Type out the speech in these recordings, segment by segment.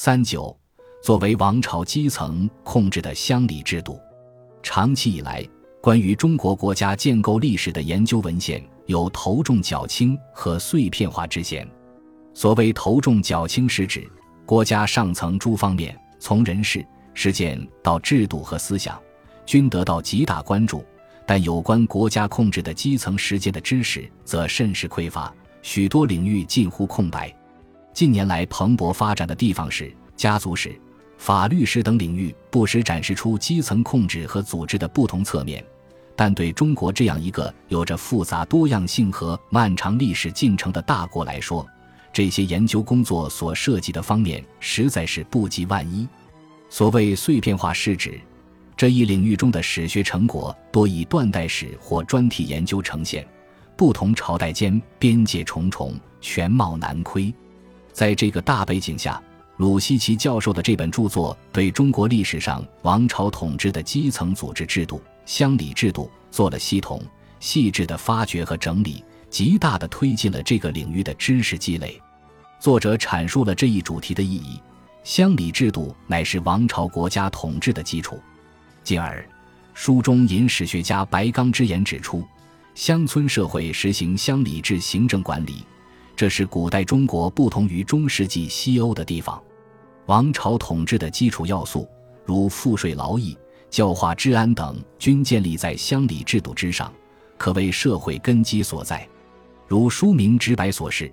三九，作为王朝基层控制的乡里制度，长期以来，关于中国国家建构历史的研究文献有头重脚轻和碎片化之嫌。所谓头重脚轻，是指国家上层诸方面，从人事、事件到制度和思想，均得到极大关注。但有关国家控制的基层实践的知识则甚是匮乏，许多领域近乎空白。近年来蓬勃发展的地方史、家族史、法律史等领域，不时展示出基层控制和组织的不同侧面。但对中国这样一个有着复杂多样性和漫长历史进程的大国来说，这些研究工作所涉及的方面实在是不及万一。所谓碎片化，是指。这一领域中的史学成果多以断代史或专题研究呈现，不同朝代间边界重重，全貌难窥。在这个大背景下，鲁西奇教授的这本著作对中国历史上王朝统治的基层组织制度、乡里制度做了系统、细致的发掘和整理，极大地推进了这个领域的知识积累。作者阐述了这一主题的意义：乡里制度乃是王朝国家统治的基础。进而，书中引史学家白刚之言指出，乡村社会实行乡里制行政管理，这是古代中国不同于中世纪西欧的地方。王朝统治的基础要素，如赋税、劳役、教化、治安等，均建立在乡里制度之上，可谓社会根基所在。如书名直白所示，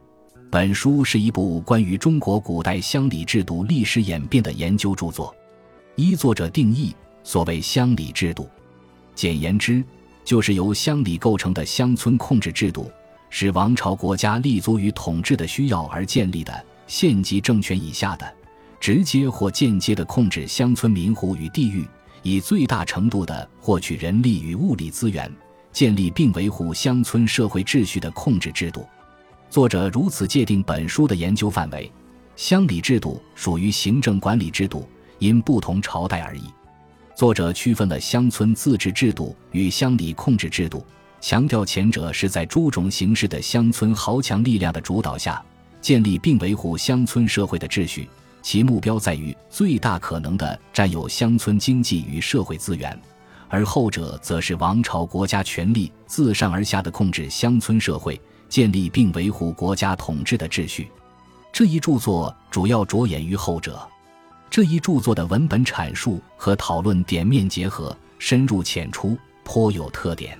本书是一部关于中国古代乡里制度历史演变的研究著作。依作者定义。所谓乡里制度，简言之，就是由乡里构成的乡村控制制度，是王朝国家立足于统治的需要而建立的县级政权以下的，直接或间接的控制乡村民户与地域，以最大程度的获取人力与物力资源，建立并维护乡村社会秩序的控制制度。作者如此界定本书的研究范围：乡里制度属于行政管理制度，因不同朝代而异。作者区分了乡村自治制度与乡里控制制度，强调前者是在诸种形式的乡村豪强力量的主导下建立并维护乡村社会的秩序，其目标在于最大可能的占有乡村经济与社会资源；而后者则是王朝国家权力自上而下的控制乡村社会，建立并维护国家统治的秩序。这一著作主要着眼于后者。这一著作的文本阐述和讨论点面结合，深入浅出，颇有特点。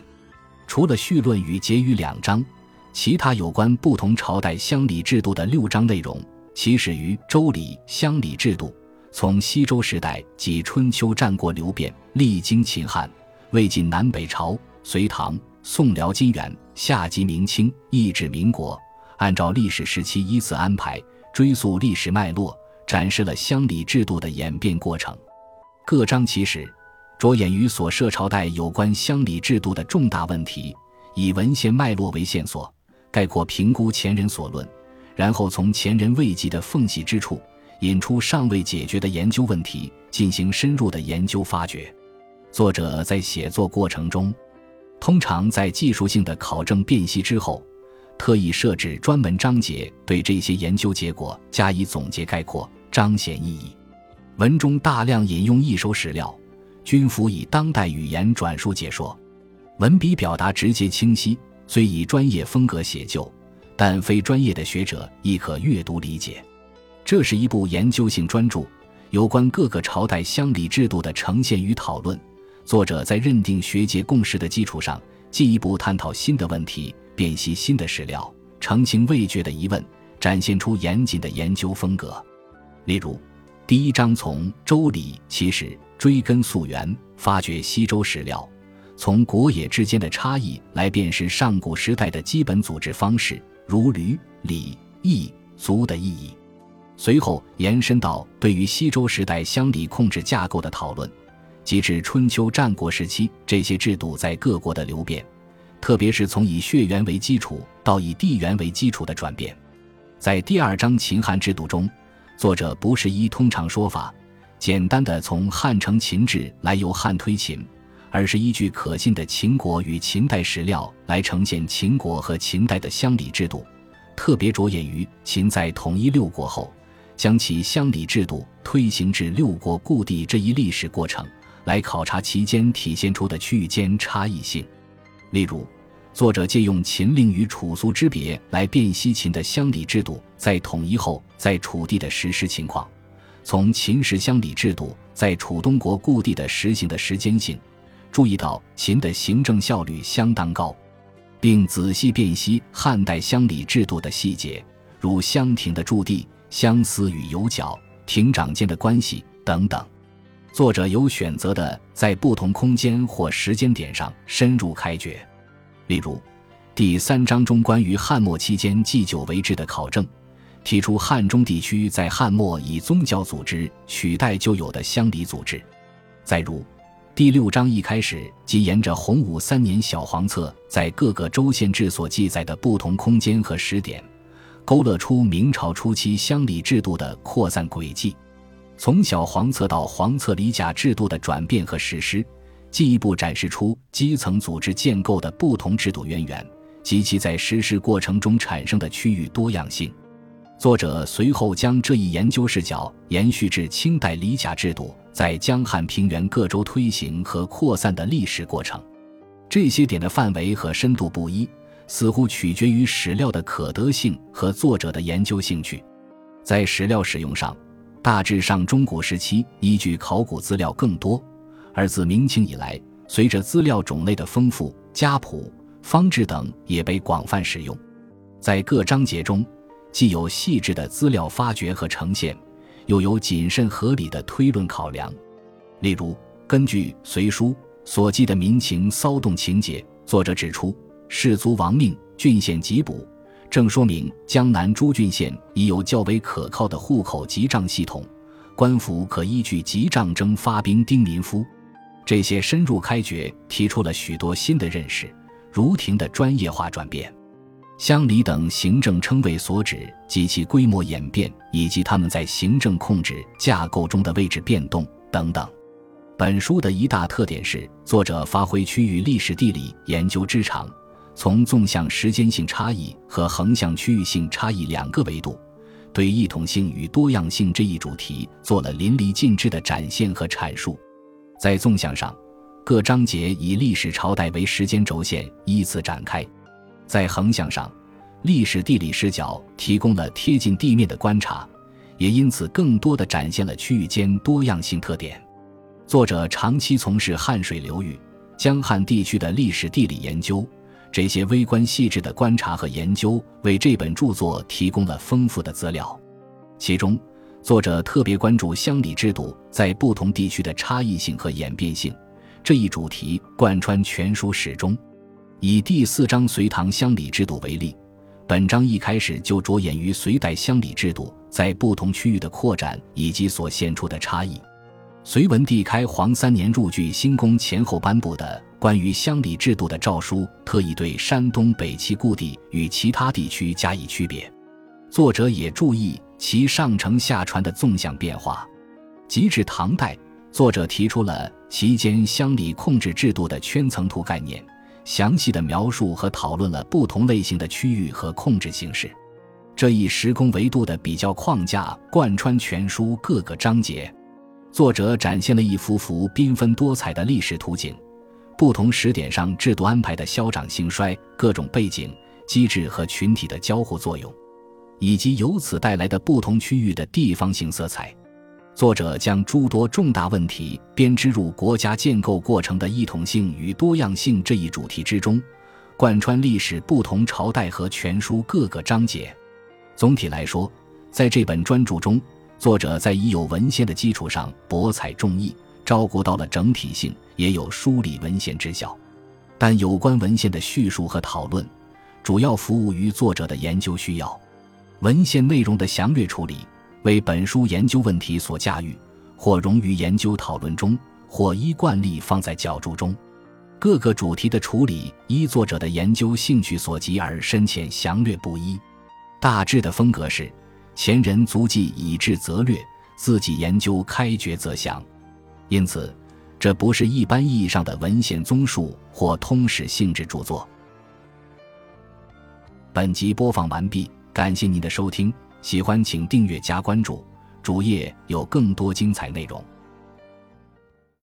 除了序论与结语两章，其他有关不同朝代乡里制度的六章内容，起始于周礼乡里制度，从西周时代及春秋战国流变，历经秦汉、魏晋南北朝、隋唐、宋辽金元，下及明清，一至民国，按照历史时期依次安排，追溯历史脉络。展示了乡里制度的演变过程，各章起始着眼于所涉朝代有关乡里制度的重大问题，以文献脉络为线索，概括评估前人所论，然后从前人未及的缝隙之处引出尚未解决的研究问题，进行深入的研究发掘。作者在写作过程中，通常在技术性的考证辨析之后。特意设置专门章节，对这些研究结果加以总结概括，彰显意义。文中大量引用一手史料，均辅以当代语言转述解说，文笔表达直接清晰，虽以专业风格写就，但非专业的学者亦可阅读理解。这是一部研究性专著，有关各个朝代乡里制度的呈现与讨论。作者在认定学界共识的基础上，进一步探讨新的问题。辨析新的史料，澄清未决的疑问，展现出严谨的研究风格。例如，第一章从《周礼》起始，追根溯源，发掘西周史料，从国野之间的差异来辨识上古时代的基本组织方式，如吕、礼、义、族的意义。随后延伸到对于西周时代乡里控制架构的讨论，及至春秋战国时期这些制度在各国的流变。特别是从以血缘为基础到以地缘为基础的转变，在第二章秦汉制度中，作者不是依通常说法，简单的从汉承秦制来由汉推秦，而是依据可信的秦国与秦代史料来呈现秦国和秦代的乡里制度，特别着眼于秦在统一六国后，将其乡里制度推行至六国故地这一历史过程，来考察其间体现出的区域间差异性。例如，作者借用秦令与楚俗之别来辨析秦的乡里制度在统一后在楚地的实施情况，从秦时乡里制度在楚东国故地的实行的时间性，注意到秦的行政效率相当高，并仔细辨析汉代乡里制度的细节，如乡亭的驻地。相思与有角、亭长间的关系等等，作者有选择的在不同空间或时间点上深入开掘。例如，第三章中关于汉末期间祭酒为制的考证，提出汉中地区在汉末以宗教组织取代旧有的乡里组织。再如，第六章一开始即沿着洪武三年小黄册在各个州县志所记载的不同空间和时点。勾勒出明朝初期乡里制度的扩散轨迹，从小黄册到黄册里甲制度的转变和实施，进一步展示出基层组织建构的不同制度渊源及其在实施过程中产生的区域多样性。作者随后将这一研究视角延续至清代里甲制度在江汉平原各州推行和扩散的历史过程，这些点的范围和深度不一。似乎取决于史料的可得性和作者的研究兴趣。在史料使用上，大致上中古时期依据考古资料更多，而自明清以来，随着资料种类的丰富，家谱、方志等也被广泛使用。在各章节中，既有细致的资料发掘和呈现，又有谨慎合理的推论考量。例如，根据《隋书》所记的民情骚动情节，作者指出。士卒亡命，郡县缉捕，正说明江南诸郡县已有较为可靠的户口集账系统，官府可依据集账征发兵丁民夫。这些深入开掘，提出了许多新的认识，如庭的专业化转变，乡里等行政称谓所指及其规模演变，以及他们在行政控制架构中的位置变动等等。本书的一大特点是，作者发挥区域历史地理研究之长。从纵向时间性差异和横向区域性差异两个维度，对异同性与多样性这一主题做了淋漓尽致的展现和阐述。在纵向上，各章节以历史朝代为时间轴线依次展开；在横向上，历史地理视角提供了贴近地面的观察，也因此更多的展现了区域间多样性特点。作者长期从事汉水流域、江汉地区的历史地理研究。这些微观细致的观察和研究，为这本著作提供了丰富的资料。其中，作者特别关注乡里制度在不同地区的差异性和演变性这一主题，贯穿全书始终。以第四章隋唐乡里制度为例，本章一开始就着眼于隋代乡里制度在不同区域的扩展以及所现出的差异。隋文帝开皇三年入据新宫前后颁布的。关于乡里制度的诏书，特意对山东北齐故地与其他地区加以区别。作者也注意其上承下传的纵向变化。及至唐代，作者提出了其间乡里控制制度的圈层图概念，详细的描述和讨论了不同类型的区域和控制形式。这一时空维度的比较框架贯穿全书各个章节。作者展现了一幅幅缤纷多彩的历史图景。不同时点上制度安排的消长兴衰、各种背景、机制和群体的交互作用，以及由此带来的不同区域的地方性色彩，作者将诸多重大问题编织入国家建构过程的异同性与多样性这一主题之中，贯穿历史不同朝代和全书各个章节。总体来说，在这本专著中，作者在已有文献的基础上博采众议。照顾到了整体性，也有梳理文献之效，但有关文献的叙述和讨论，主要服务于作者的研究需要。文献内容的详略处理，为本书研究问题所驾驭，或融于研究讨论中，或依惯例放在脚注中。各个主题的处理，依作者的研究兴趣所及而深浅详略不一。大致的风格是：前人足迹以至则略，自己研究开掘则详。因此，这不是一般意义上的文献综述或通史性质著作。本集播放完毕，感谢您的收听。喜欢请订阅加关注，主页有更多精彩内容。